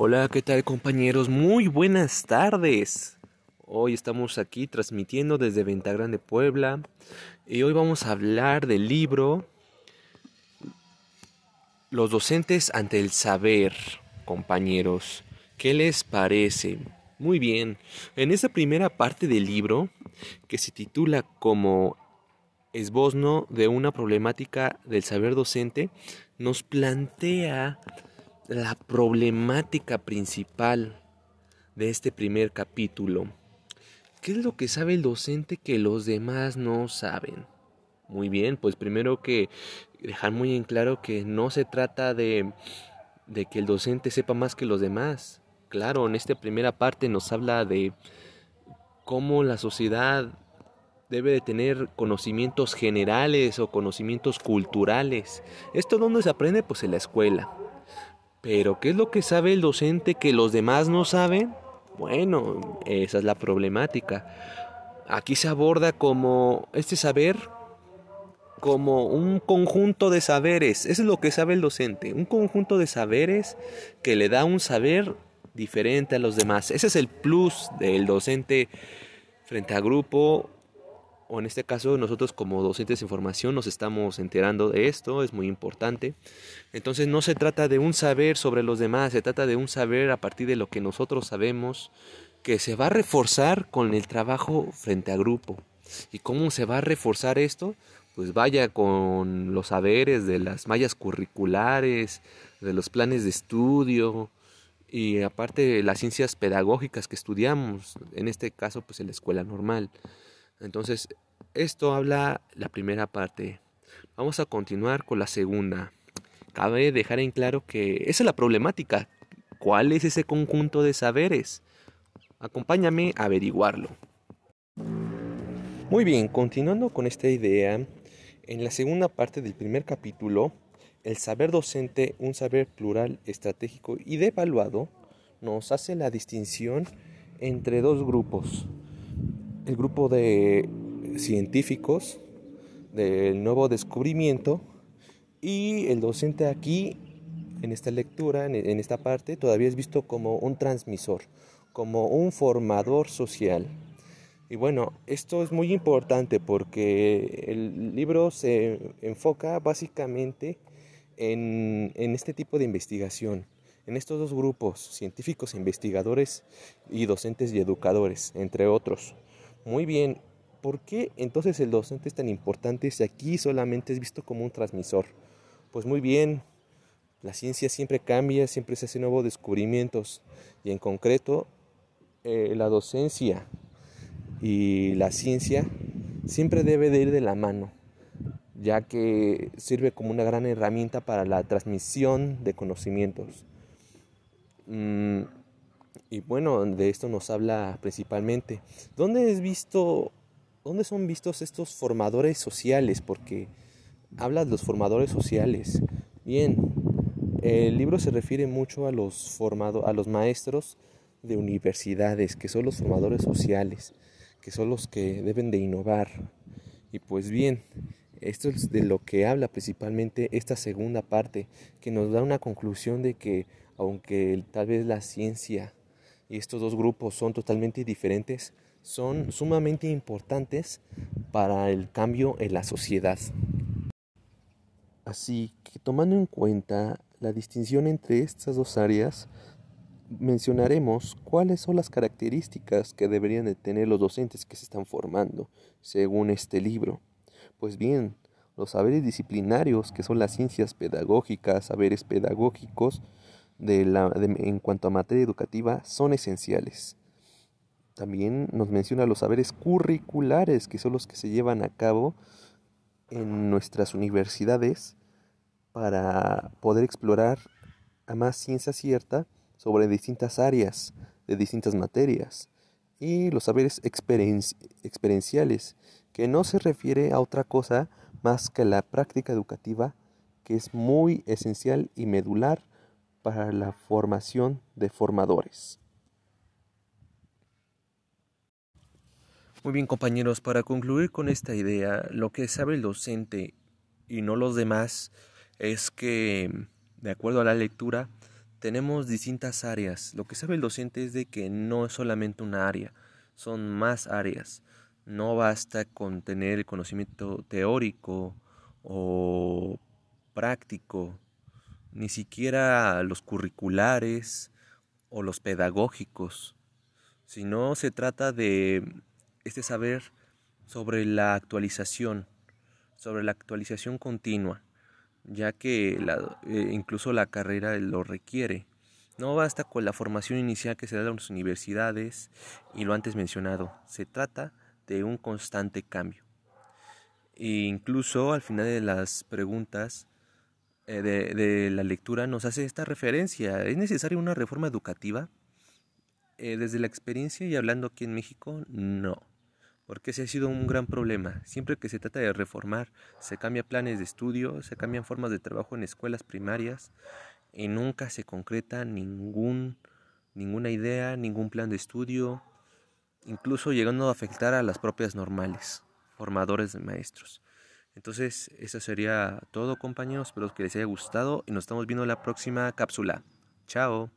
Hola, ¿qué tal compañeros? Muy buenas tardes. Hoy estamos aquí transmitiendo desde Venta Grande, Puebla. Y hoy vamos a hablar del libro Los docentes ante el saber, compañeros. ¿Qué les parece? Muy bien. En esta primera parte del libro, que se titula como esbozno de una problemática del saber docente, nos plantea la problemática principal de este primer capítulo. ¿Qué es lo que sabe el docente que los demás no saben? Muy bien, pues primero que dejar muy en claro que no se trata de, de que el docente sepa más que los demás. Claro, en esta primera parte nos habla de cómo la sociedad debe de tener conocimientos generales o conocimientos culturales. ¿Esto dónde se aprende? Pues en la escuela. Pero ¿qué es lo que sabe el docente que los demás no saben? Bueno, esa es la problemática. Aquí se aborda como este saber como un conjunto de saberes. Eso es lo que sabe el docente. Un conjunto de saberes que le da un saber diferente a los demás. Ese es el plus del docente frente a grupo o en este caso nosotros como docentes de información nos estamos enterando de esto, es muy importante. Entonces no se trata de un saber sobre los demás, se trata de un saber a partir de lo que nosotros sabemos que se va a reforzar con el trabajo frente a grupo. ¿Y cómo se va a reforzar esto? Pues vaya con los saberes de las mallas curriculares, de los planes de estudio y aparte las ciencias pedagógicas que estudiamos, en este caso pues en la escuela normal. Entonces, esto habla la primera parte. Vamos a continuar con la segunda. Cabe dejar en claro que esa es la problemática. ¿Cuál es ese conjunto de saberes? Acompáñame a averiguarlo. Muy bien, continuando con esta idea, en la segunda parte del primer capítulo, el saber docente, un saber plural, estratégico y devaluado, nos hace la distinción entre dos grupos el grupo de científicos del nuevo descubrimiento y el docente aquí en esta lectura, en esta parte, todavía es visto como un transmisor, como un formador social. Y bueno, esto es muy importante porque el libro se enfoca básicamente en, este tipo de investigación, en estos dos grupos, científicos, investigadores y docentes y educadores, entre otros. Muy bien, ¿por qué entonces el docente es tan importante si aquí solamente es visto como un transmisor? Pues muy bien, la ciencia siempre cambia, siempre se hacen nuevos descubrimientos y en concreto eh, la docencia y la ciencia siempre debe de ir de la mano, ya que sirve como una gran herramienta para la transmisión de conocimientos. Mm, y bueno, de esto nos habla principalmente. ¿Dónde es visto, dónde son vistos estos formadores sociales? Porque habla de los formadores sociales. Bien, el libro se refiere mucho a los formado, a los maestros de universidades, que son los formadores sociales, que son los que deben de innovar. Y pues bien, esto es de lo que habla principalmente esta segunda parte, que nos da una conclusión de que aunque tal vez la ciencia y estos dos grupos son totalmente diferentes, son sumamente importantes para el cambio en la sociedad. Así que tomando en cuenta la distinción entre estas dos áreas, mencionaremos cuáles son las características que deberían de tener los docentes que se están formando, según este libro. Pues bien, los saberes disciplinarios, que son las ciencias pedagógicas, saberes pedagógicos, en cuanto a materia educativa son esenciales. También nos menciona los saberes curriculares, que son los que se llevan a cabo en nuestras universidades para poder explorar a más ciencia cierta sobre distintas áreas de distintas materias. Y los saberes experienciales, que no se refiere a otra cosa más que la práctica educativa, que es muy esencial y medular para la formación de formadores. Muy bien compañeros, para concluir con esta idea, lo que sabe el docente y no los demás es que, de acuerdo a la lectura, tenemos distintas áreas. Lo que sabe el docente es de que no es solamente una área, son más áreas. No basta con tener el conocimiento teórico o práctico, ni siquiera los curriculares o los pedagógicos, sino se trata de este saber sobre la actualización, sobre la actualización continua ya que eh, incluso la carrera lo requiere. No basta con la formación inicial que se da en las universidades y lo antes mencionado, se trata de un constante cambio. E incluso al final de las preguntas de, de, la lectura nos hace esta referencia. ¿Es necesaria una reforma educativa? Eh, desde la experiencia y hablando aquí en México, no porque ese ha sido un gran problema. Siempre que se trata de reformar, se cambian planes de estudio, se cambian formas de trabajo en escuelas primarias y nunca se concreta ningún, ninguna idea, ningún plan de estudio, incluso llegando a afectar a las propias normales, formadores de maestros. Entonces, eso sería todo compañeros, espero que les haya gustado y nos estamos viendo en la próxima cápsula. Chao.